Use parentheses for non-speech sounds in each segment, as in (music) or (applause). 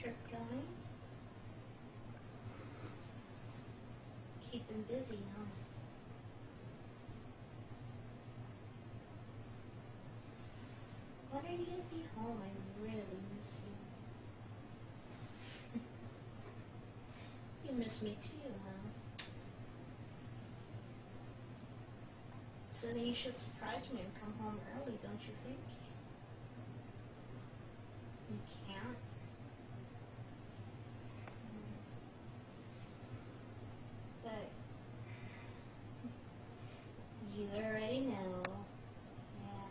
trip going? Keeping busy, huh? When are you gonna be home? I really miss you. (laughs) you miss me too, huh? So then you should surprise me and come home early, don't you think? You can't? But you already know. Yeah.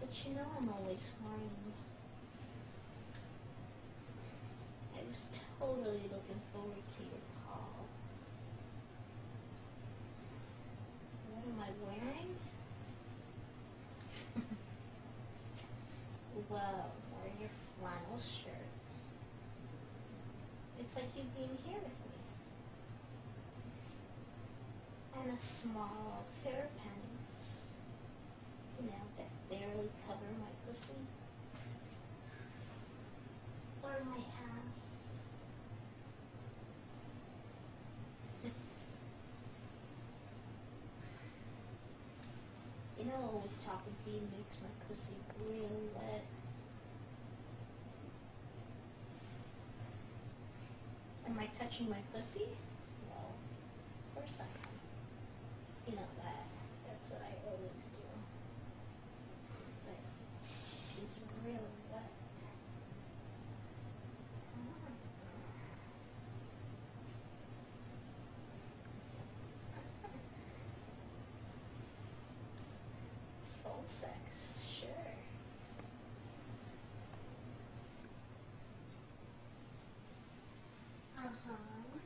But you know I'm always horny. I was totally looking forward to your call. What am I wearing? well, wearing your flannel shirt. It's like you've been here with me. And a small pair of panties. You know, that barely cover my pussy. Or my ass. You know, you makes my pussy real wet. Am I touching my pussy? No. Of course am. You know that. That's what I always do. But she's real wet. Phone sex, sure. Uh-huh.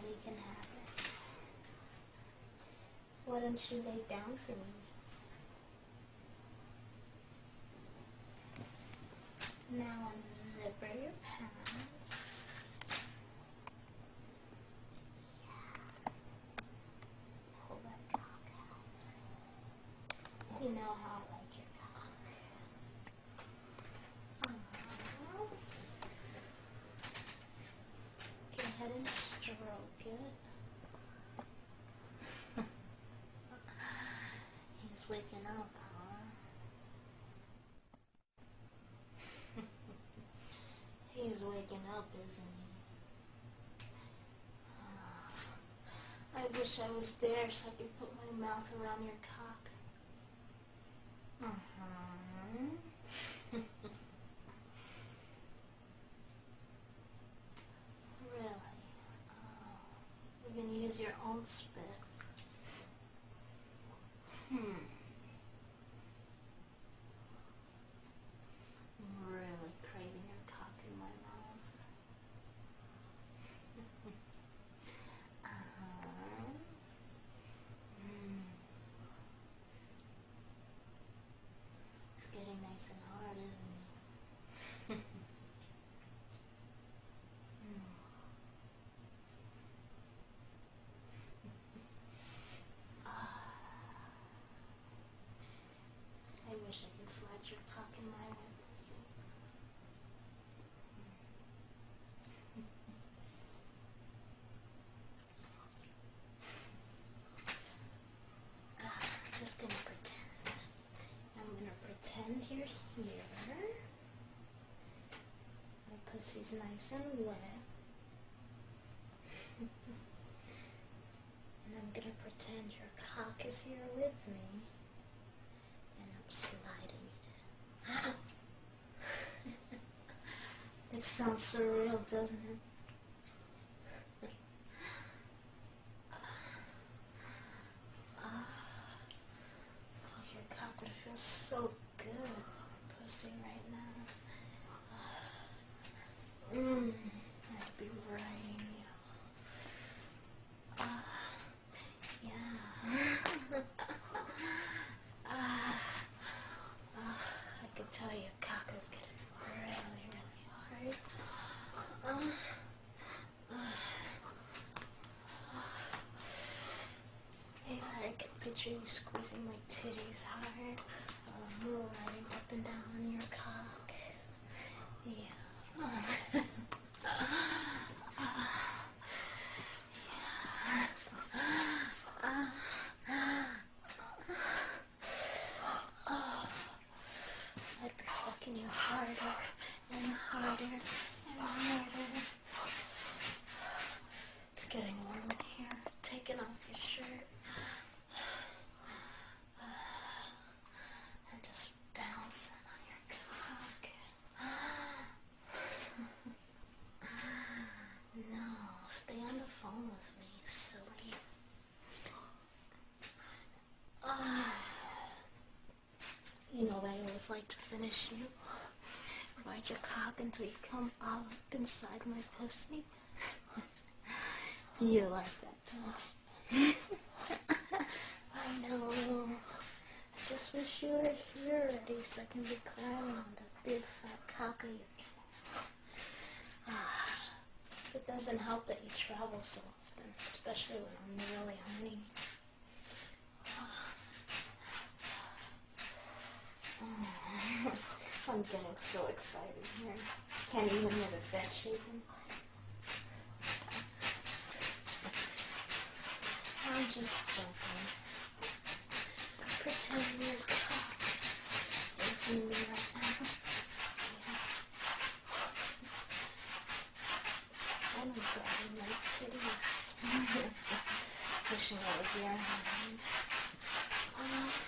Yeah, can have it. Why don't you lay down for me? Now unzipper your pants. Yeah. Pull that cock out. You know how I like your cock. Uh-huh. Go ahead and stroke it. He's waking up, huh? He's waking up, isn't he? (sighs) I wish I was there so I could put my mouth around your cock. Uh-huh. (laughs) really? Oh, you're gonna use your own spit. Hmm. I'm really craving your cock in my mouth. uh-huh. Mm. It's getting nice and hard, isn't it? Mm. Ah. I wish I could slide your cock in my wet pussy. Ah, just gonna pretend. I'm gonna pretend you're here. My pussy's nice and wet. and I'm gonna pretend your cock is here with me. And I'm sliding it. (laughs) it sounds surreal, doesn't it? literally squeezing my titties hard. Um, moving up and down. You like to finish you. Ride your cock until you come all up inside my pussy. you like that, don't? (laughs) I know. I just wish you were here already so I can be climbing on that big fat cock of yours. Ah, it doesn't help that you travel so often, especially when I'm really horny. I'm getting so excited here. Can't even hear the bed shaking. I'm just joking. Pretend you're cock is me right now. I'm grabbing my titties. (laughs) Wishing I was your hand. Uh,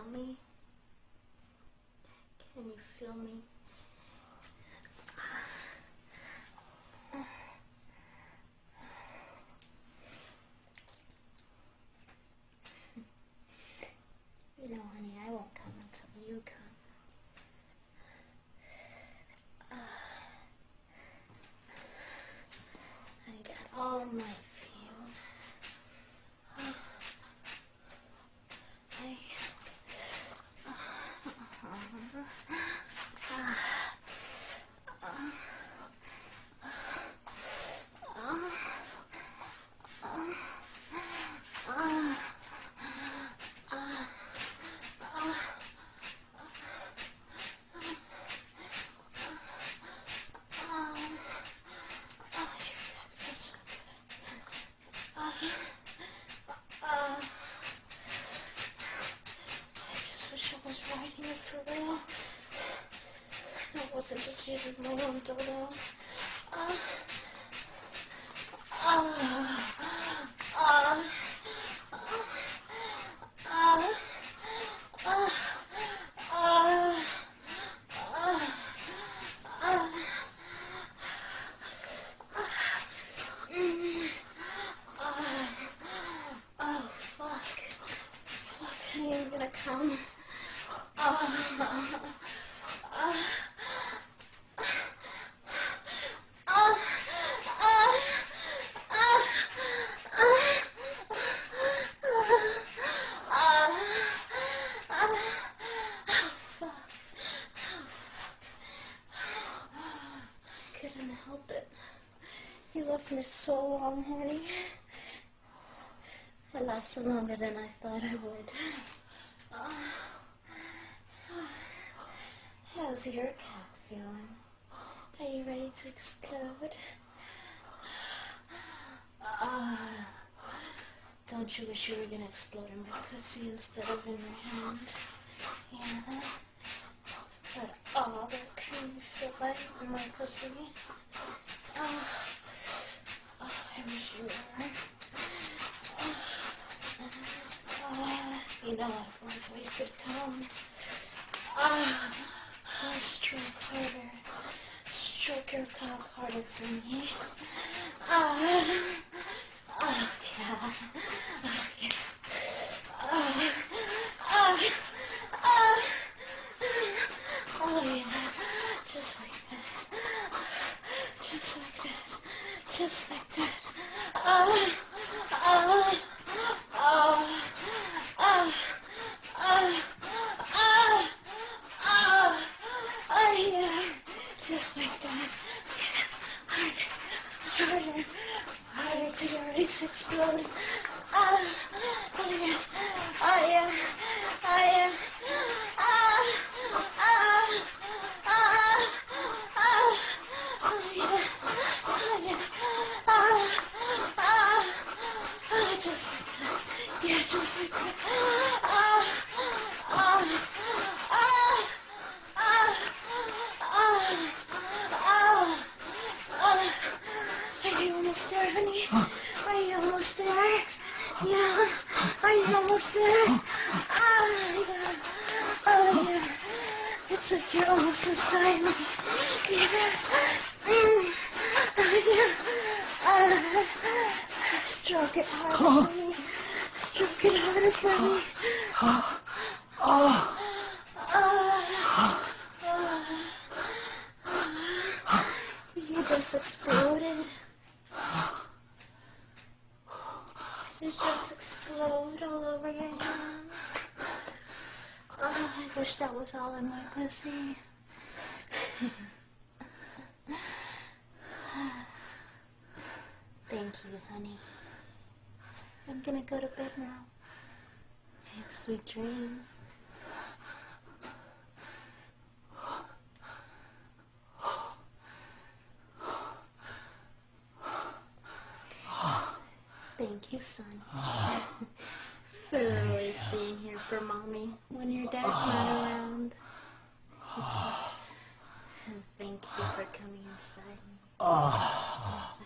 feel me? Can you feel me? You know, honey, I won't come until you come. Ah. I got all my wasn't just using my own dildo. I'm gonna come. Uh, uh, uh. Couldn't help it. You left me so long, honey. It lasted longer than I thought I would. How's your cat feeling? Are you ready to explode? Ah. Don't you wish you were gonna explode in my pussy instead of in your hand? Yeah. All that cream fillet in my pussy. Oh, oh, I wish you were. Ah, you know I've worked wasted time. Ah, ah, stroke harder. Stroke your cock harder for me. Ah, ah, yeah. Ah, yeah. Ah, ah, ah. Oh, yeah. Just like that. Just like that. Just like that. Ah, ah, ah, ah, ah, ah, ah, ah, yeah. Just like that. Harder, harder, harder to your eyes explode. Ah, oh yeah, oh yeah, oh yeah. Ah, ah, ah, ah, oh yeah, oh yeah. Ah, ah, ah, just like that. Yeah, just like that. Ah, ah, ah, ah, ah, ah, ah. Are you almost there, honey? Are you almost there? Yeah. Are you almost there? Ah, yeah. Oh, yeah. It's like you're almost inside me. Yeah. Mm. Oh, yeah. Ah. Stroke it harder for me. Stroke it harder for me. Oh, oh. Ah. You just exploded. You just explode all over your hands. Wish that was all in my pussy. Thank you, honey. I'm gonna go to bed now. Sweet dreams. Thank you, son. For always being here for mommy when your dad's not ah. around. And (sighs) thank you for coming inside oh.